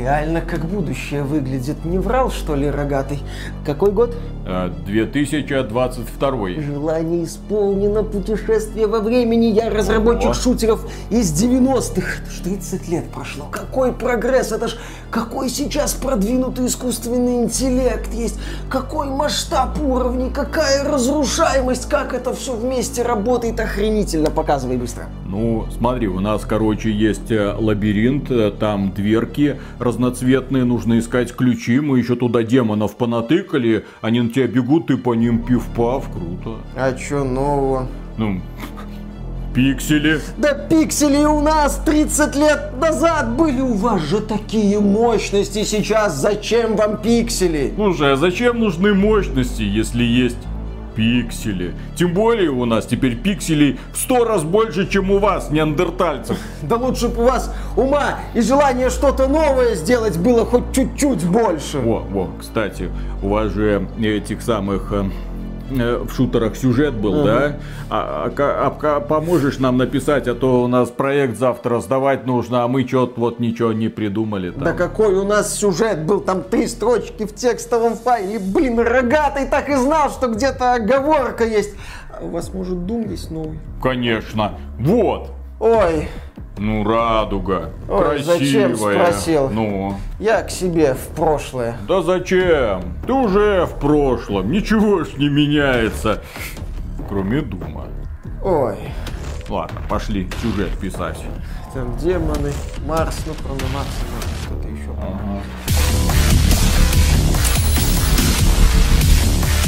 Реально как будущее выглядит. Не врал, что ли, рогатый? Какой год? 2022. Желание исполнено, путешествие во времени. Я разработчик О. шутеров из 90-х. Это ж 30 лет прошло. Какой прогресс? Это ж какой сейчас продвинутый искусственный интеллект есть. Какой масштаб уровней, какая разрушаемость, как это все вместе работает. Охренительно. Показывай быстро. Ну, смотри, у нас, короче, есть э, лабиринт, э, там дверки разноцветные, нужно искать ключи, мы еще туда демонов понатыкали, они на тебя бегут, ты по ним пив-пав, круто. А чё нового? Ну, пиксели. Да пиксели у нас 30 лет назад были. У вас же такие мощности сейчас. Зачем вам пиксели? Слушай, а зачем нужны мощности, если есть пиксели? Тем более у нас теперь пикселей в сто раз больше, чем у вас, неандертальцев. Да лучше бы у вас ума и желание что-то новое сделать было хоть чуть-чуть больше. Во, во, кстати, у вас же этих самых э, в шутерах сюжет был, да? А, а а поможешь нам написать, а то у нас проект завтра сдавать нужно, а мы что-то вот ничего не придумали там. Да какой у нас сюжет был, там три строчки в текстовом файле. Блин, рогатый так и знал, что где-то оговорка есть. А у вас, может, Doom есть новый? Конечно. Вот. Ой, Ну, радуга. Ой, Красивая. зачем спросил? Ну. я к себе в прошлое. Да зачем? Ты уже в прошлом. Ничего ж не меняется. Кроме Дума. Ой, Ладно, пошли сюжет писать. там демоны, Марс, ну кроме Марса, может, что-то еще.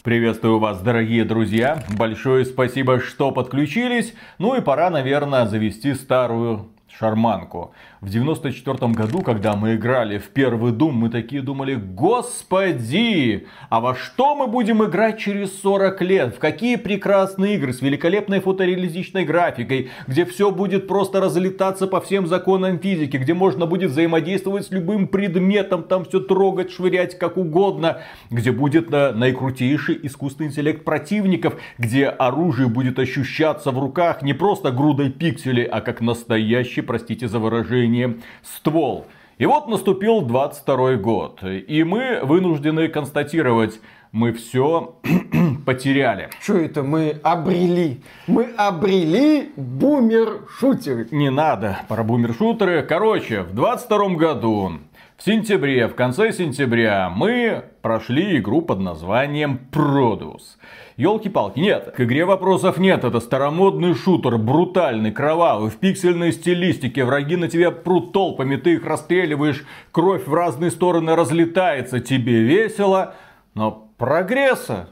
Приветствую вас, дорогие друзья. Большое спасибо, что подключились. Ну и пора, наверное, завести старую шарманку. В 94 году, когда мы играли в первый Дум, мы такие думали, господи, а во что мы будем играть через 40 лет? В какие прекрасные игры с великолепной фотореалистичной графикой, где все будет просто разлетаться по всем законам физики, где можно будет взаимодействовать с любым предметом, там все трогать, швырять как угодно, где будет э, наикрутейший искусственный интеллект противников, где оружие будет ощущаться в руках не просто грудой пикселей, а как настоящий, простите за выражение, ствол. И вот наступил 22 год, и мы вынуждены констатировать, мы все потеряли. Что это мы обрели? Мы обрели бумер-шутер. Не надо про бумершутеры. Короче, в 22 году, в сентябре, в конце сентября, мы прошли игру под названием Produce. Елки-палки, нет, к игре вопросов нет, это старомодный шутер, брутальный, кровавый, в пиксельной стилистике, враги на тебя прут толпами, ты их расстреливаешь, кровь в разные стороны разлетается, тебе весело, но прогресса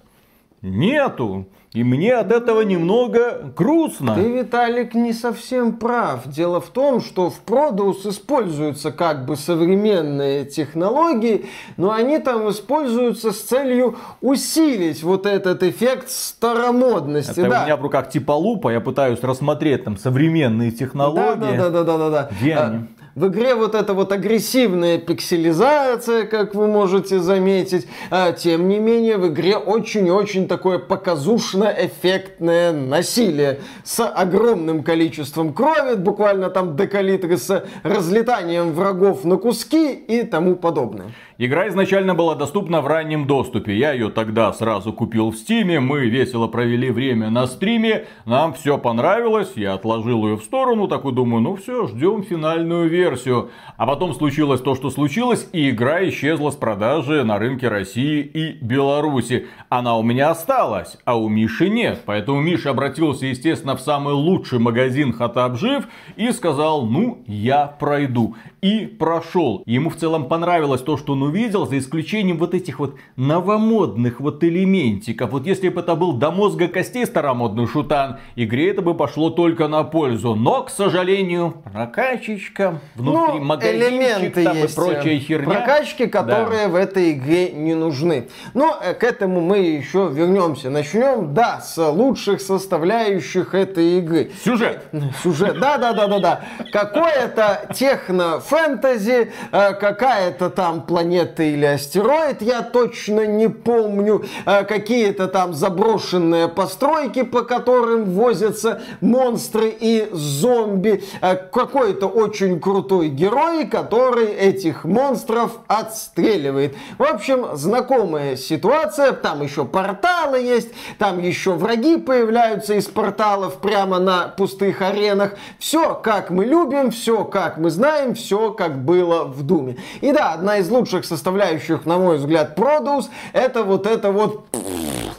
нету. И мне от этого немного грустно. Ты, Виталик, не совсем прав. Дело в том, что в Produce используются как бы современные технологии, но они там используются с целью усилить вот этот эффект старомодности. Это да. у меня в руках типа лупа, я пытаюсь рассмотреть там современные технологии. Да, да, да, да, да, да. Где А, они? В игре вот эта вот агрессивная пикселизация, как вы можете заметить. А, тем не менее, в игре очень-очень такое показушно-эффектное насилие с огромным количеством крови, буквально там декалитры с разлетанием врагов на куски и тому подобное. Игра изначально была доступна в раннем доступе. Я ее тогда сразу купил в стиме, мы весело провели время на стриме, нам все понравилось, я отложил ее в сторону, такой думаю, ну все, ждем финальную версию. А потом случилось то, что случилось, и игра исчезла с продажи на рынке России и Беларуси. Она у меня осталась, а у Миши нет. Поэтому Миша обратился, естественно, в самый лучший магазин Хатаб Жив и сказал, ну, я пройду. И прошел. Ему в целом понравилось то, что он увидел, за исключением вот этих вот новомодных вот элементиков. Вот если бы это был до мозга костей старомодный шутан, игре это бы пошло только на пользу. Но, к сожалению, прокачечка, внутри Ну, магазинчик элементы там есть и прочая э, херня. Прокачки, которые в этой игре не нужны. Но э, к этому мы еще вернемся. Начнем, да, с лучших составляющих этой игры. Сюжет. Сюжет, да, да, да, да, да. Какое-то техно-фэнтези, э, какая-то там планета или астероид, я точно не помню. Э, Какие-то там заброшенные постройки, по которым возятся монстры и зомби. Э, Какой-то очень крутой герой, который этих монстров отстреливает. В общем, знакомая ситуация, там еще порталы есть, там еще враги появляются из порталов прямо на пустых аренах. Все, как мы любим, все, как мы знаем, все, как было в Думе. И да, одна из лучших составляющих, на мой взгляд, Produce, это вот это вот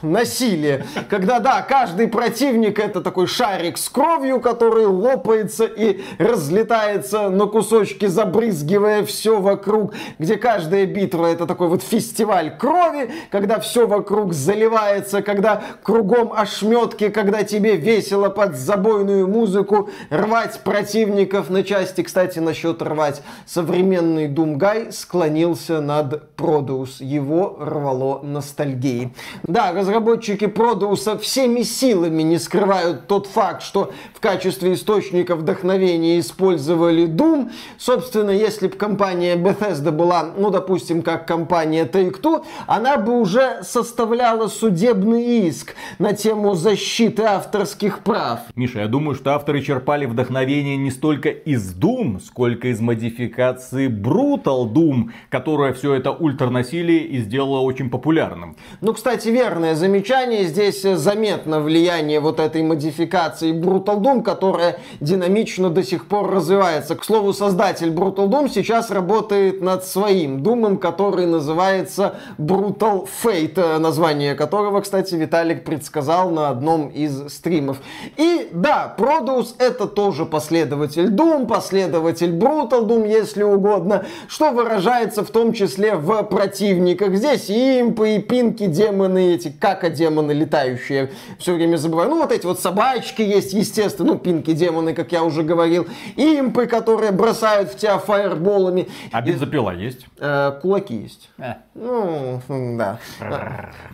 насилие. Когда, да, каждый противник это такой шарик с кровью, который лопается и разлетается на кусочки, забрызгивая все вокруг. Где каждая битва это такой вот фестиваль крови, когда все вокруг заливается, когда кругом ошметки, когда тебе весело под забойную музыку рвать противников на части. Кстати, насчет рвать. Современный Думгай склонился над Produce. Его рвало ностальгией. Да, разработчики Продуса всеми силами не скрывают тот факт, что в качестве источника вдохновения использовали Doom. Собственно, если бы компания Bethesda была, ну, допустим, как компания Take-Two, она бы уже составляла судебный иск на тему защиты авторских прав. Миша, я думаю, что авторы черпали вдохновение не столько из Doom, сколько из модификации Brutal Doom, которая все это ультранасилие и сделала очень популярным. Ну, кстати, верное замечание. Здесь заметно влияние вот этой модификации Brutal Doom, которая динамично до сих пор развивается. К слову, создатель Brutal Doom сейчас работает над своим Думом, который называется Brutal Fate, название которого, кстати, Виталик предсказал на одном из стримов. И да, Produce это тоже последователь Doom, последователь Brutal Doom, если угодно, что выражается в том числе в противниках. Здесь и импы, и пинки, демоны эти, как демоны летающие, все время забываю. Ну, вот эти вот собачки есть, естественно, ну, пинки демоны, как я уже говорил, импы, которые бросают в тебя фаерболами. А бензопила есть? Э, кулаки есть. Э. Ну, да.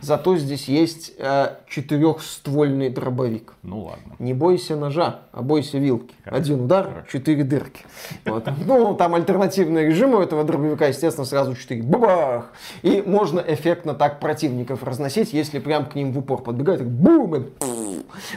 Зато здесь есть э, четырехствольный дробовик. Ну ладно. Не бойся ножа, а бойся вилки. Один удар, четыре дырки. Вот. Ну, там альтернативный режим у этого дробовика, естественно, сразу четыре. Бабах! И можно эффектно так противников разносить, если прям к ним в упор подбегают, так бум! и.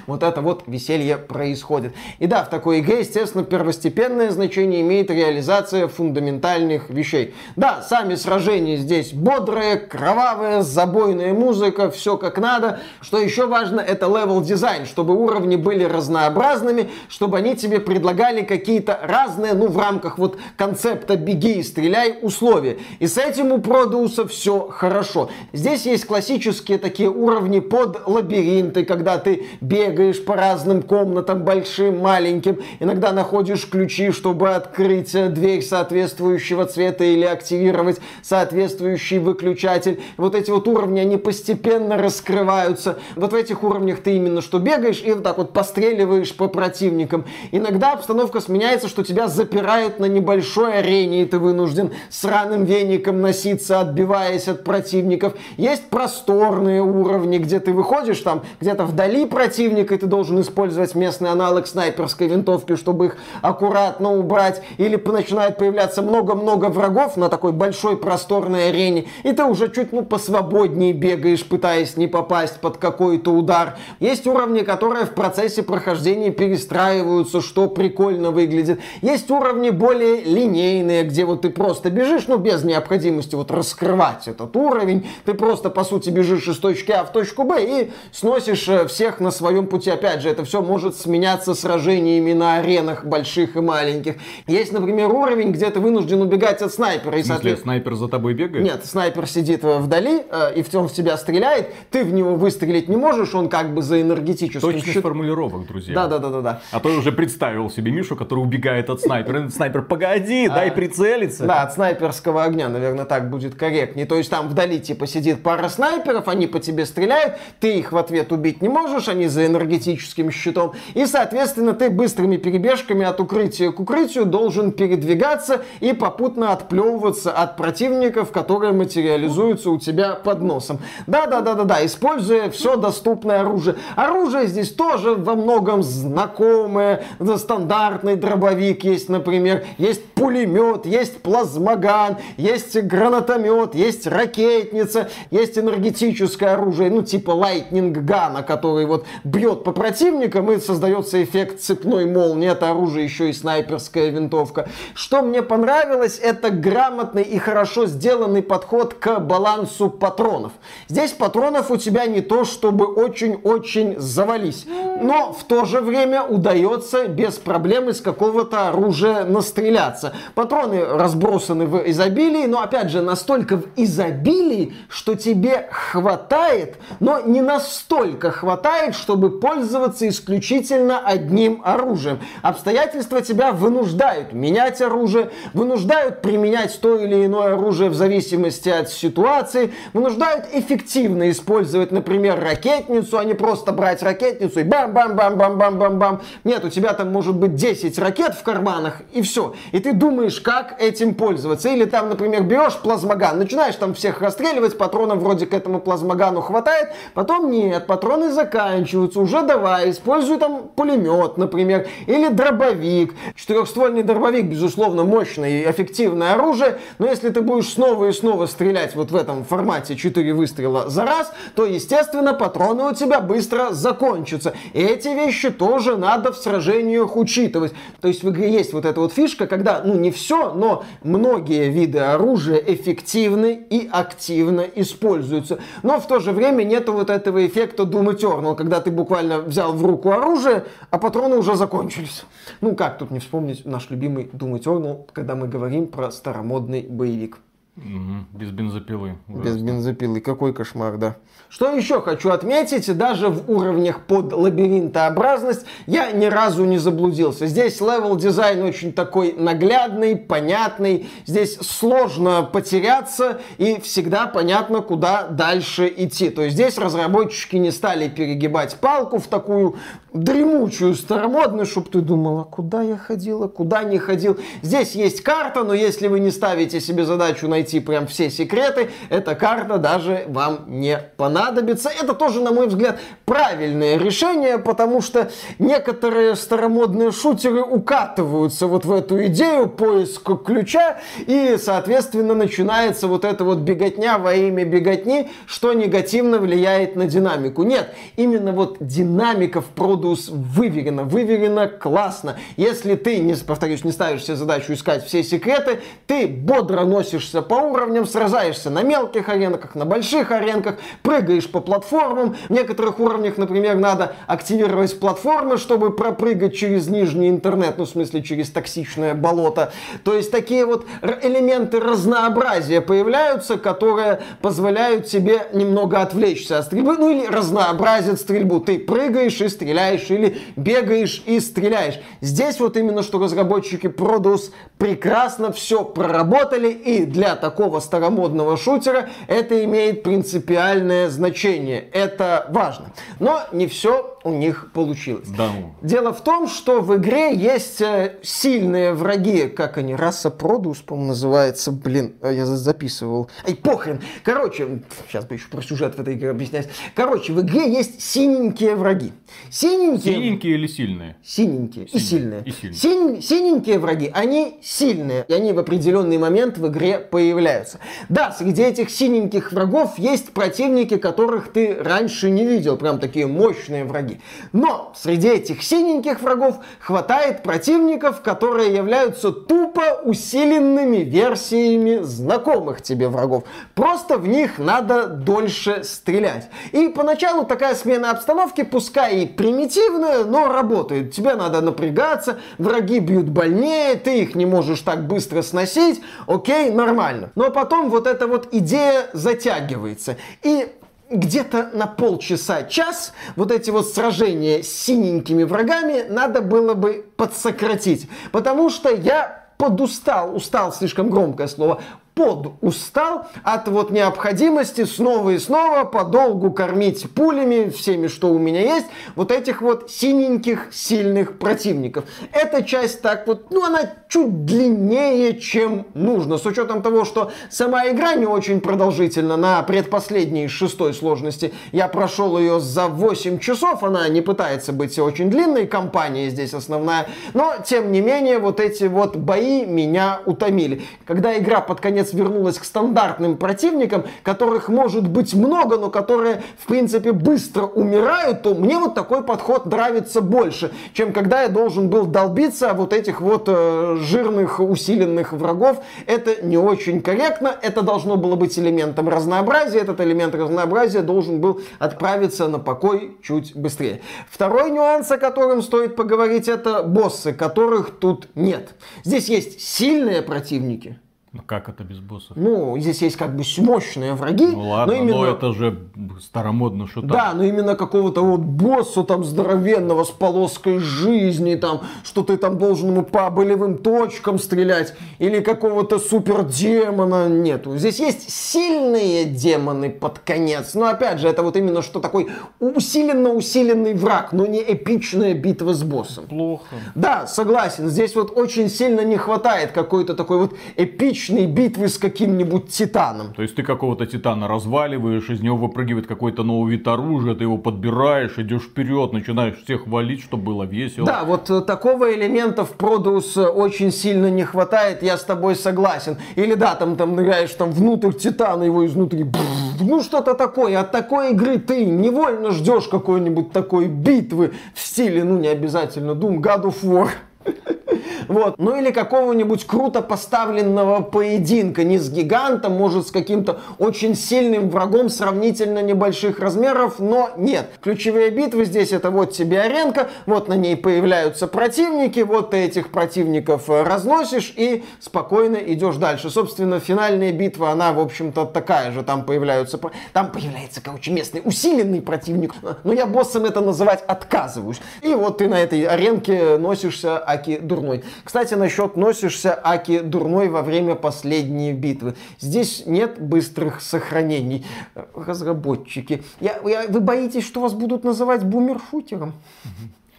Вот это вот веселье происходит. И да, в такой игре, естественно, первостепенное значение имеет реализация фундаментальных вещей. Да, сами сражения здесь бодрые, кровавые, забойная музыка, все как надо. Что еще важно, это level design, чтобы уровни были разнообразными, чтобы они тебе предлагали какие-то разные, ну, в рамках вот концепта беги и стреляй условия. И с этим у Продуса все хорошо. Здесь есть классические такие уровни под лабиринты, когда ты бегаешь по разным комнатам, большим, маленьким, иногда находишь ключи, чтобы открыть э, дверь соответствующего цвета или активировать соответствующий выключатель. Вот эти вот уровни, они постепенно раскрываются. Вот в этих уровнях ты именно что бегаешь и вот так вот постреливаешь по противникам. Иногда обстановка сменяется, что тебя запирают на небольшой арене, и ты вынужден сраным веником носиться, отбиваясь от противников. Есть просторные уровни, где ты выходишь там где-то вдали противника, и ты должен использовать местный аналог снайперской винтовки, чтобы их аккуратно убрать. Или начинает появляться много-много врагов на такой большой просторной арене, и ты уже чуть ну посвободнее бегаешь, пытаясь не попасть под какой-то удар. Есть уровни, которые в процессе прохождения перестраиваются, что прикольно выглядит. Есть уровни более линейные, где вот ты просто бежишь, ну без необходимости вот раскрывать этот уровень. Ты просто по сути бежишь из точки А в точку Б и сносишь э, всех на своем пути. Опять же, это все может сменяться сражениями на аренах больших и маленьких. Есть, например, уровень, где ты вынужден убегать от снайпера. И, смысле, снайпер за тобой бегает? Нет, снайпер сидит э, вдали э, и в том в тебя стреляет. Ты в него выстрелить не можешь, он как бы за энергетическим Точных щит- формулировок, друзья. Да, да, да, да, да. А то я уже представил себе Мишу, который убегает от снайпера. Снайпер, погоди, дай прицелиться. Да, от снайперского огня, наверное, так будет корректнее. То есть там вдали типа сидит пара снайперов, они по тебе стреляют, ты их в ответ убить не можешь, они за энергетическим щитом. И, соответственно, ты быстрыми перебежками от укрытия к укрытию должен передвигаться и попутно отплевываться от противников, которые материализуются у тебя под носом. Да-да-да-да-да, используя все доступное оружие. Оружие здесь тоже во многом знакомое. Да, Стандартный дробовик есть, например. Есть пулемет, есть плазмоган, есть гранатомет, есть ракетница, есть энергетическое оружие, ну типа Lightning Gun, который вот бьет по противникам, и создается эффект цепной молнии. Это оружие еще и снайперская винтовка. Что мне понравилось, это грамотный и хорошо сделанный подход к балансу патронов. Здесь патронов у тебя не то, чтобы очень-очень завались. Но в то же время удается без проблем из какого-то оружия настреляться. Патроны разбросаны в изобилии, но опять же настолько в изобилии, что тебе хватает, но не настолько хватает, чтобы пользоваться исключительно одним оружием. Обстоятельства тебя вынуждают менять оружие, вынуждают применять то или иное оружие в зависимости от ситуации, вынуждают эффективно использовать, например, ракетницу, а не просто брать ракетницу и бам-бам-бам-бам-бам-бам-бам. Нет, у тебя там может быть 10 ракет в карманах и все. И ты думаешь, как этим пользоваться. Или там, например, берешь плазмоган, начинаешь там всех расстреливать, патронов вроде к этому плазмогану хватает, потом нет, патроны заканчиваются, уже давай, используй там пулемет, например, или дробовик. Четырехствольный дробовик, безусловно, мощное и эффективное оружие, но если ты будешь снова и снова стрелять вот в этом формате 4 выстрела за раз, то, естественно, патроны у тебя быстро закончатся. И эти вещи тоже надо в сражениях учитывать. То есть в игре есть вот эта вот фишка, когда, ну не все, но многие виды оружия эффективны и активно используются. Но в то же время нет вот этого эффекта Doom Eternal, когда ты буквально взял в руку оружие, а патроны уже закончились. Ну как тут не вспомнить наш любимый Doom Eternal, когда мы говорим про старомодный боевик. Угу, без бензопилы. Без бензопилы. Какой кошмар, да. Что еще хочу отметить, даже в уровнях под лабиринтообразность я ни разу не заблудился. Здесь level design очень такой наглядный, понятный. Здесь сложно потеряться и всегда понятно, куда дальше идти. То есть здесь разработчики не стали перегибать палку в такую дремучую, старомодную, чтобы ты думала, куда я ходила, куда не ходил. Здесь есть карта, но если вы не ставите себе задачу найти прям все секреты, эта карта даже вам не понадобится. Это тоже, на мой взгляд, правильное решение, потому что некоторые старомодные шутеры укатываются вот в эту идею поиска ключа, и, соответственно, начинается вот эта вот беготня во имя беготни, что негативно влияет на динамику. Нет, именно вот динамика в продукте Модус выверено, выверено классно. Если ты, не, повторюсь, не ставишь себе задачу искать все секреты, ты бодро носишься по уровням, сражаешься на мелких аренках, на больших аренках, прыгаешь по платформам. В некоторых уровнях, например, надо активировать платформы, чтобы пропрыгать через нижний интернет, ну, в смысле, через токсичное болото. То есть такие вот элементы разнообразия появляются, которые позволяют тебе немного отвлечься от стрельбы, ну или разнообразят стрельбу. Ты прыгаешь и стреляешь стреляешь или бегаешь и стреляешь. Здесь вот именно что разработчики Produce прекрасно все проработали и для такого старомодного шутера это имеет принципиальное значение. Это важно. Но не все у них получилось. Да. Дело в том, что в игре есть э, сильные враги, как они, раса Продус, по-моему, называется, блин, а я записывал. Ай, похрен. Короче, сейчас бы еще про сюжет в этой игре объяснять. Короче, в игре есть синенькие враги. Синенькие... Синенькие или сильные? Синенькие, синенькие. и сильные. И сильные. Син... Синенькие враги, они сильные, и они в определенный момент в игре появляются. Да, среди этих синеньких врагов есть противники, которых ты раньше не видел, прям такие мощные враги враги. Но среди этих синеньких врагов хватает противников, которые являются тупо усиленными версиями знакомых тебе врагов. Просто в них надо дольше стрелять. И поначалу такая смена обстановки, пускай и примитивная, но работает. Тебе надо напрягаться, враги бьют больнее, ты их не можешь так быстро сносить, окей, нормально. Но потом вот эта вот идея затягивается. И где-то на полчаса-час вот эти вот сражения с синенькими врагами надо было бы подсократить. Потому что я подустал, устал слишком громкое слово, подустал от вот необходимости снова и снова подолгу кормить пулями, всеми, что у меня есть, вот этих вот синеньких сильных противников. Эта часть так вот, ну она чуть длиннее, чем нужно, с учетом того, что сама игра не очень продолжительна, на предпоследней шестой сложности я прошел ее за 8 часов, она не пытается быть очень длинной, компания здесь основная, но тем не менее вот эти вот бои меня утомили. Когда игра под конец наконец вернулась к стандартным противникам, которых может быть много, но которые, в принципе, быстро умирают, то мне вот такой подход нравится больше, чем когда я должен был долбиться вот этих вот э, жирных, усиленных врагов. Это не очень корректно, это должно было быть элементом разнообразия, этот элемент разнообразия должен был отправиться на покой чуть быстрее. Второй нюанс, о котором стоит поговорить, это боссы, которых тут нет. Здесь есть сильные противники, Ну как это без боссов? ну, здесь есть как бы мощные враги, Ну ладно, но именно... но это же старомодно, что там. Да, но именно какого-то вот босса там здоровенного с полоской жизни, там, что ты там должен ему по болевым точкам стрелять, или какого-то супер демона нету. Здесь есть сильные демоны под конец, но опять же, это вот именно что такой усиленно-усиленный враг, но не эпичная битва с боссом. Плохо. Да, согласен, здесь вот очень сильно не хватает какой-то такой вот эпичной битвы с каким-нибудь титаном. То есть ты какого-то титана разваливаешь, из него выпрыгивает какой-то новый вид оружия, ты его подбираешь, идешь вперед, начинаешь всех валить, чтобы было весело. Да, вот э, такого элемента в Продус э, очень сильно не хватает, я с тобой согласен. Или да, там, там ныряешь там внутрь Титана, его изнутри, бррр, ну что-то такое. От такой игры ты невольно ждешь какой-нибудь такой битвы в стиле, ну не обязательно Doom, God of War. Вот. Ну или какого-нибудь круто поставленного поединка. Не с гигантом, может с каким-то очень сильным врагом сравнительно небольших размеров, но нет. Ключевые битвы здесь это вот тебе аренка, вот на ней появляются противники, вот ты этих противников э, разносишь и спокойно идешь дальше. Собственно, финальная битва, она, в общем-то, такая же. Там появляются... Там появляется, короче, местный усиленный противник, но я боссом это называть отказываюсь. И вот ты на этой аренке носишься Аки Дурной. Кстати, насчет носишься Аки Дурной во время последней битвы. Здесь нет быстрых сохранений. Э, Разработчики. Я, я- вы боитесь, что вас будут называть бумершутером?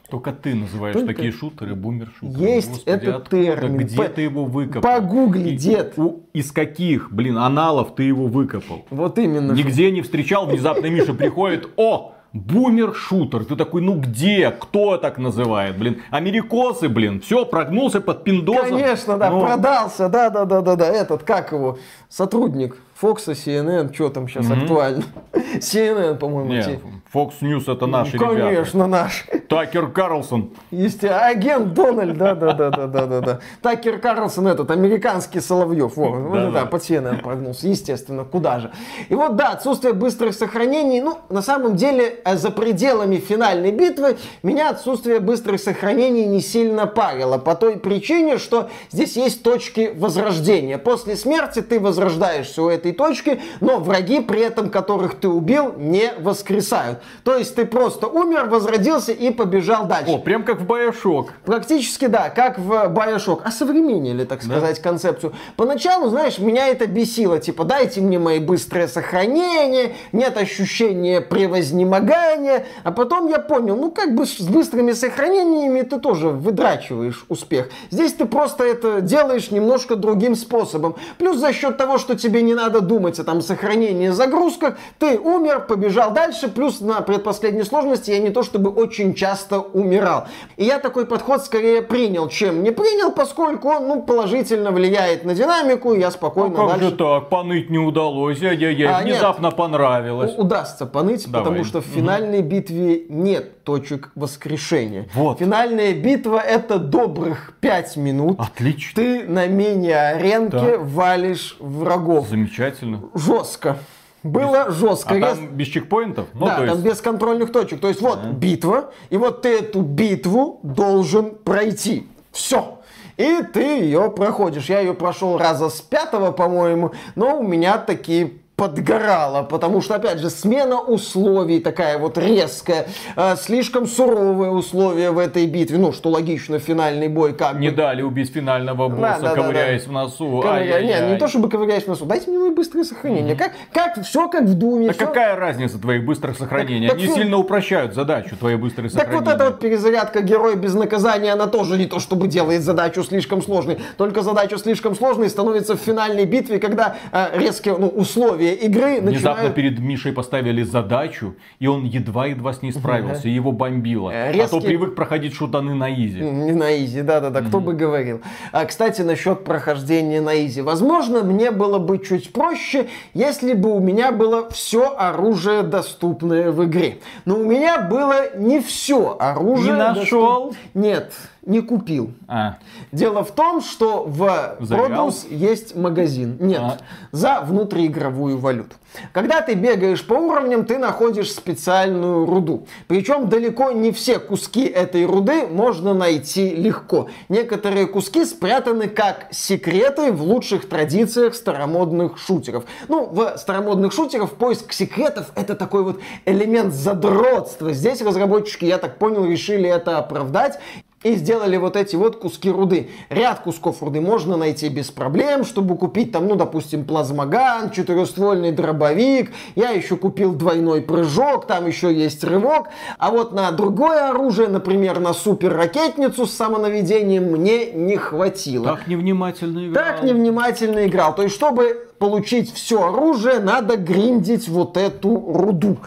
Только ты называешь Только- такие шутеры бумер-шутеры. Есть Господи, этот откуда? термин. Где По- ты его выкопал? погугли, И- дед. у- из каких, блин, аналов ты его выкопал? Вот именно. Нигде не встречал, внезапно Миша приходит, о, бумер-шутер. Ты такой, ну где? Кто так называет? Блин, америкосы, блин, все, прогнулся под пиндосом. Конечно, да, Ну, продался, да, да, да, да, да, этот, как его, сотрудник Фокса, CNN, что там сейчас актуально? CNN, по-моему, Не, те- Fox News это наши ребята. Конечно, наш. Такер Карлсон. Естественно, агент Дональд, да, да, да, да, да, да, да. Такер Карлсон этот, американский Соловьев, во, вот Да, да, да. по CNN прогнулся, естественно, куда же. И вот, да, отсутствие быстрых сохранений, ну, на самом деле, э, за пределами финальной битвы меня отсутствие быстрых сохранений не сильно парило, по той причине, что здесь есть точки возрождения. После смерти ты возрождаешься у этой точки, но враги, при этом которых ты убил, не воскресают. То есть ты просто умер, возродился и побежал дальше. О, прям как в Bioshock. Практически да, как в Bioshock. А современнили, так сказать, концепцию. Поначалу, знаешь, меня это бесило. Типа, дайте мне мои быстрые сохранения, нет ощущения превознемогания. А потом я понял, ну как бы с быстрыми сохранениями ты тоже выдрачиваешь успех. Здесь ты просто это делаешь немножко другим способом. Плюс за счет того, что тебе не надо думать о там сохранении загрузках, ты умер, побежал дальше. Плюс на предпоследней сложности я не то чтобы очень часто умирал. И я такой подход скорее принял, чем не принял, поскольку он ну, положительно влияет на динамику, и я спокойно как дальше же так? Поныть не удалось. Ай-яй-яй, А, нет. внезапно понравилось. у- удастся поныть, Давай. потому что в финальной битве нет точек воскрешения. Вот. Финальная битва это добрых 5 минут. Отлично. Ты на мини-аренке Так. валишь врагов. Замечательно. Жестко. Было жестко. А Я- там без чекпоинтов? Ну, да, то там есть... без контрольных точек. То есть вот битва, и вот ты эту битву должен пройти. Все. И ты ее проходишь. Я ее прошел раза с пятого, по-моему, но у меня такие подгорало, потому что, опять же, смена условий такая вот резкая, э, слишком суровые условия в этой битве, ну, что логично, финальный бой как Не бы. дали убить финального босса, да, да, ковыряясь в носу. Ковыря-. Нет, не то чтобы ковыряешь в носу, дайте мне мои быстрые сохранения. Как, как, все как в Думе. Да всё- какая разница твоих быстрых сохранений? так Они фи- сильно упрощают задачу, твои быстрые Так сохранения. вот эта вот перезарядка героя без наказания, она тоже не то чтобы делает задачу слишком сложной. Только задача слишком сложной становится в финальной битве, когда э, резкие ну, условия игры Внезапно начинают... перед Мишей поставили задачу, и он едва-едва с ней справился, и его бомбило. Э, А то резкий- привык проходить шутаны на easy. Не на easy, да-да-да, кто бы говорил. А, кстати, насчет прохождения на easy. Возможно, мне было бы чуть проще, если бы у меня было все оружие, доступное в игре. Но у меня было не все оружие. Не нашел? доступ- Нет, не купил. А, Дело в том, что в Завял? Produce есть магазин. Нет, А. за внутриигровую валюту. Когда ты бегаешь по уровням, ты находишь специальную руду. Причем далеко не все куски этой руды можно найти легко. Некоторые куски спрятаны как секреты в лучших традициях старомодных шутеров. Ну, в старомодных шутерах поиск секретов это такой вот элемент задротства. Здесь разработчики, я так понял, решили это оправдать и сделали вот эти вот куски руды. Ряд кусков руды можно найти без проблем, чтобы купить там, ну, допустим, плазмоган, четырехствольный дробовик. Я еще купил двойной прыжок, там еще есть рывок. А вот на другое оружие, например, на супер ракетницу с самонаведением мне не хватило. так невнимательно играл. Так невнимательно играл. То есть, чтобы получить все оружие, надо гриндить вот эту руду.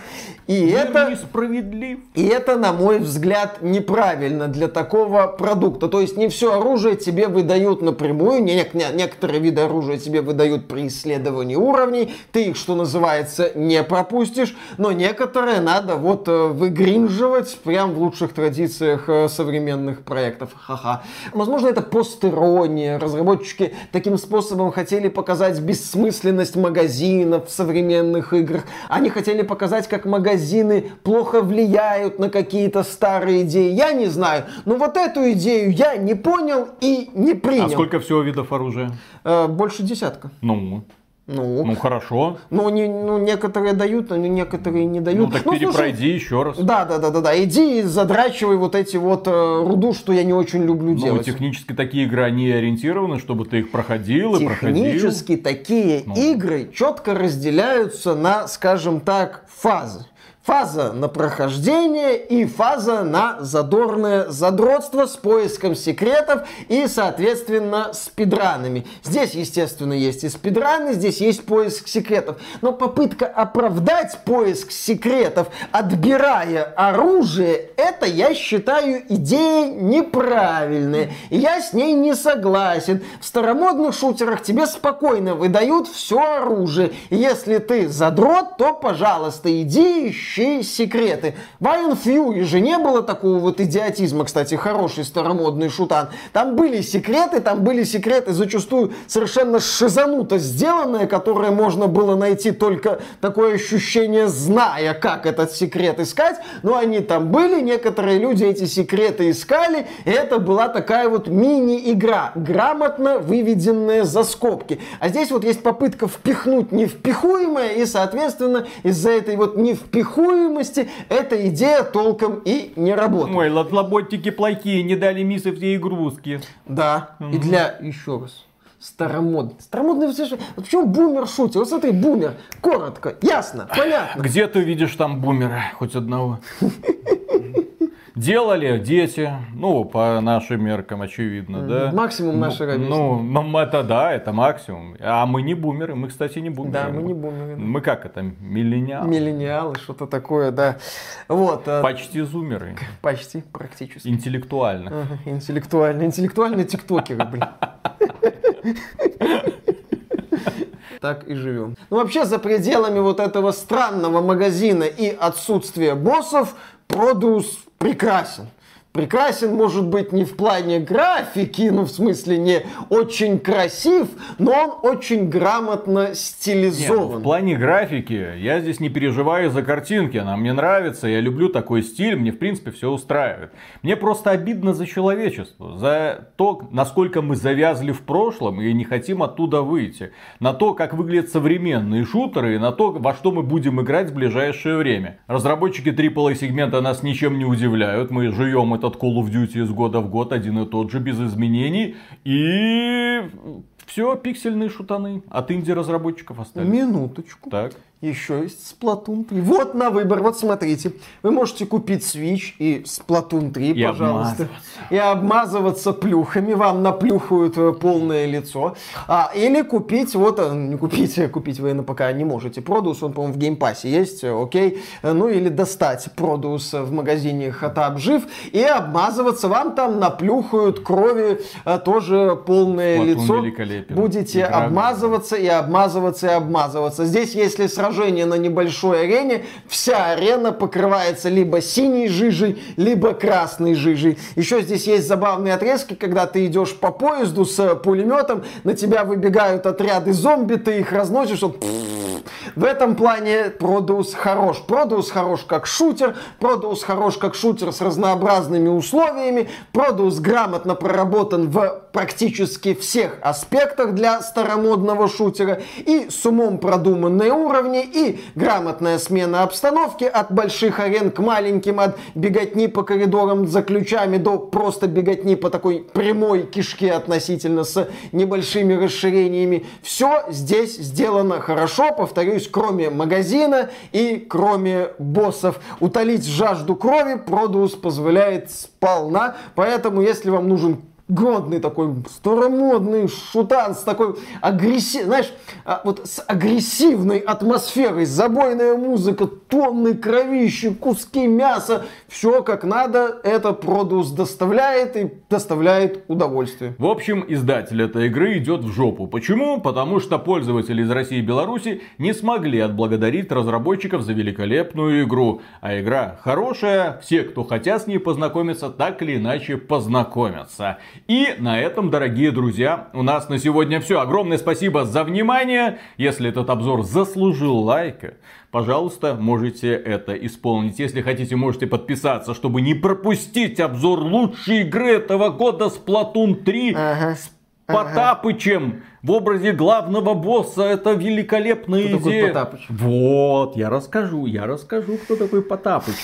И Мир это... несправедлив. И это, на мой взгляд, неправильно для такого продукта. То есть не все оружие тебе выдают напрямую, не, не- некоторые виды оружия тебе выдают при исследовании уровней, ты их, что называется, не пропустишь, но некоторые надо вот э, выгринживать прям в лучших традициях э, современных проектов. Ха-ха. Возможно, это постерония. Разработчики таким способом хотели показать бессмысленность магазинов в современных играх. Они хотели показать, как магазины плохо влияют на какие-то старые идеи. Я не знаю. Но вот эту идею я не понял и не принял. А сколько всего видов оружия? Э, больше десятка. Ну, Ну, ну хорошо. ну, не, ну, некоторые дают, но некоторые не дают. Ну так слушай, перепройди еще раз. Да, да, да, да, да. Иди и задрачивай вот эти вот э, руду, что я не очень люблю Ну, делать. технически такие игры, они ориентированы, чтобы ты их проходил и проходил. Технически такие Ну. игры четко разделяются на, скажем так, фазы. Фаза на прохождение и фаза на задорное задротство с поиском секретов и, соответственно, спидранами. Здесь, естественно, есть и спидраны, здесь есть поиск секретов. Но попытка оправдать поиск секретов, отбирая оружие, это, я считаю, идея неправильная. И я с ней не согласен. В старомодных шутерах тебе спокойно выдают все оружие. И если ты задрот, то, пожалуйста, иди ищи секреты. В Iron Fury же не было такого вот идиотизма, кстати, хороший старомодный шутан. Там были секреты, там были секреты зачастую совершенно шизануто сделанные, которые можно было найти только такое ощущение, зная, как этот секрет искать. Но они там были, некоторые люди эти секреты искали, и это была такая вот мини-игра, грамотно выведенная за скобки. А здесь вот есть попытка впихнуть невпихуемое, и, соответственно, из-за этой вот невпихуемости эта идея толком и не работает. Ой, лаботники плохие, не дали миссы все игрушки. Да, и для, еще раз, старомодный. Старомодный, слушай, вот почему бумер шутит? Вот смотри, бумер, коротко, ясно, понятно. Где ты видишь там бумера? Хоть одного. Делали дети, ну, по нашим меркам, очевидно, да? Максимум нашей ровесники. Ну, м- это да, это максимум. А мы не бумеры, мы, кстати, не бумеры. Да, мы не бумеры. Мы как это, миллениалы? Миллениалы, что-то такое, да. Вот, э, Почти зумеры. почти, практически. Интеллектуально. Ага, Интеллектуальные, интеллектуальные тиктокеры, блин. Так и живем. Ну, вообще, за пределами вот этого странного магазина и отсутствия боссов, Produce прекрасен. Прекрасен, может быть, не в плане графики, ну, в смысле, не очень красив, но он очень грамотно Нет, стилизован. в плане графики я здесь не переживаю за картинки, она мне нравится, я люблю такой стиль, мне в принципе все устраивает. Мне просто обидно за человечество, за то, насколько мы завязли в прошлом и не хотим оттуда выйти, на то, как выглядят современные шутеры и на то, во что мы будем играть в ближайшее время. Разработчики AAA сегмента нас ничем не удивляют, мы жуем этот Call of Duty из года в год один и тот же, без изменений, и все, пиксельные шутаны от инди-разработчиков остались. Минуточку. Так. Еще есть Splatoon 3. Вот на выбор, вот смотрите. Вы можете купить Switch и Splatoon 3, И пожалуйста. И обмазываться плюхами. Вам наплюхают э, полное лицо. А, или купить, вот, э, не купить, э, купить вы пока не можете. Prodeus, он, по-моему, в геймпассе есть, э, окей. Ну, или достать Prodeus в магазине Хатаб Жив и обмазываться. Вам там наплюхают крови, тоже полное Splatoon лицо. Будете Игра обмазываться и обмазываться и обмазываться. Здесь, если сражение на небольшой арене, вся арена покрывается либо синей жижей, либо красной жижей. Еще здесь есть забавные отрезки, когда ты идешь по поезду с пулеметом, на тебя выбегают отряды зомби, ты их разносишь, он в этом плане Продус хорош. Продус хорош как шутер, Продус хорош как шутер с разнообразными условиями, Продус грамотно проработан в практически всех аспектах для старомодного шутера, и с умом продуманные уровни, и грамотная смена обстановки от больших арен к маленьким, от беготни по коридорам за ключами до просто беготни по такой прямой кишке относительно с небольшими расширениями. Все здесь сделано хорошо, повторюсь, кроме магазина и кроме боссов. Утолить жажду крови Продус позволяет сполна, поэтому если вам нужен годный такой старомодный шутан с такой агрессивной, знаешь, а, вот с агрессивной атмосферой, забойная музыка, тонны кровищи, куски мяса, все как надо, это Продус доставляет и доставляет удовольствие. В общем, издатель этой игры идет в жопу. Почему? Потому что пользователи из России и Беларуси не смогли отблагодарить разработчиков за великолепную игру. А игра хорошая, все, кто хотят с ней познакомиться, так или иначе познакомятся. И на этом, дорогие друзья, у нас на сегодня все. Огромное спасибо за внимание. Если этот обзор заслужил лайка, пожалуйста, можете это исполнить. Если хотите, можете подписаться, чтобы не пропустить обзор лучшей игры этого года Splatoon 3 Ага. с Потапычем в образе главного босса. Это великолепная Кто такой идея. Потапыч? Вот, я расскажу, я расскажу, кто такой Потапыч.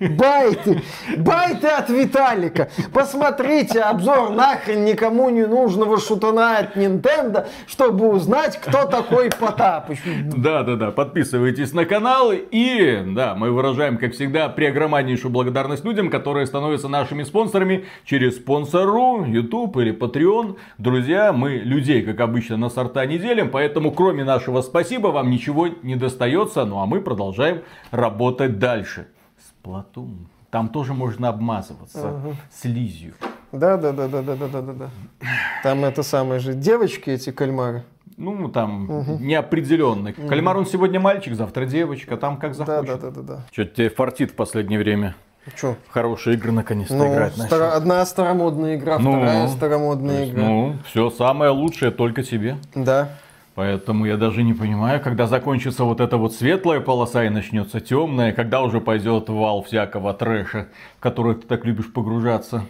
Байты! Байты от Виталика! Посмотрите обзор нахрен никому не нужного шутана от Nintendo, чтобы узнать, кто такой Потапыч. Да-да-да, подписывайтесь на канал. И, да, мы выражаем, как всегда, преогромаднейшую благодарность людям, которые становятся нашими спонсорами через спонсору, YouTube или Patreon. Друзья, мы людей, как обычно, на сорта не делим, поэтому кроме нашего спасибо вам ничего не достается. Ну а мы продолжаем работать дальше. С Платум. Там тоже можно обмазываться угу. слизью. Да, да, да, да, да, да, да, да. Там это самое же девочки эти кальмары. Ну, там угу. неопределенный. Угу. Кальмар он сегодня мальчик, завтра девочка, там как захочет. Да, да, да, да. да. Что-то тебе фартит в последнее время. Че? В хорошие игры наконец-то Ну, играть начал. стара- одна старомодная игра, Ну, вторая старомодная игра. Ну, все самое лучшее только тебе. Да. Поэтому я даже не понимаю, когда закончится вот эта вот светлая полоса и начнется темная, когда уже пойдет вал всякого трэша, в который ты так любишь погружаться.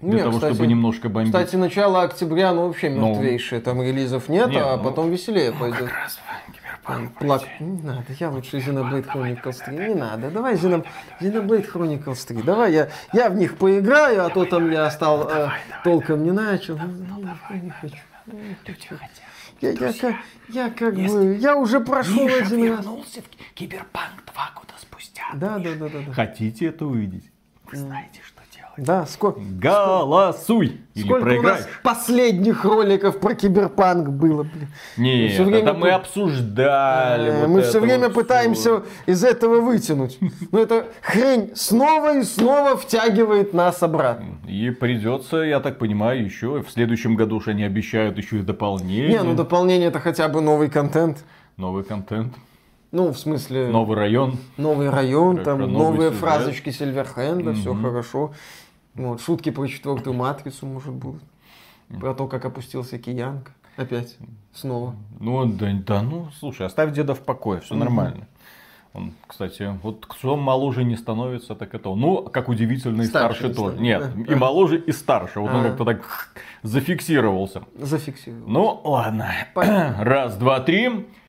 Для Не, того, кстати- чтобы немножко бомбить. Кстати, начало октября, ну вообще Ну. мертвейшее. Там релизов нет, Не, а ну, потом веселее пойдет. Как раз Плак... Не надо, я лучше Xenoblade Chronicles 3. Не надо, давай Xeno- Xenoblade Chronicles 3. Давай я, я в них поиграю, а то там я стал э, толком не начал. Ну, Я не хочу. Я не хочу. Я, я, как- я как бы, я уже прошел один раз. вернулся в Киберпанк два года спустя. Да, да, да, да, да. Хотите это увидеть? Вы знаете, что. Да, сколько, Голосуй! Или сколько у нас проиграешь. последних роликов про киберпанк было, блин. Нет, всё время это мы обсуждали. Э, вот Мы все время вот пытаемся всё. из этого вытянуть. Но эта хрень снова и снова втягивает нас обратно. И придется, я так понимаю, еще в следующем году уж они обещают еще и дополнение. Не, ну дополнение это хотя бы новый контент. Новый контент, Ну, в смысле, новый район. новый район, Хорошо, там новые сюжет. фразочки Сильверхенда, все Мгм. хорошо. Вот, шутки про четвертую матрицу, может, будут. Про то, как опустился Киянг. Опять, снова. Ну, да, да, ну, слушай, оставь деда в покое, все нормально. Он, кстати, вот кто моложе не становится, так это он. Ну, как удивительно, и Старше старше, тоже. Нет, А. и моложе, и старше. Вот он А. как-то так зафиксировался. Зафиксировал. Ну, ладно. Понятно. Раз, два, три.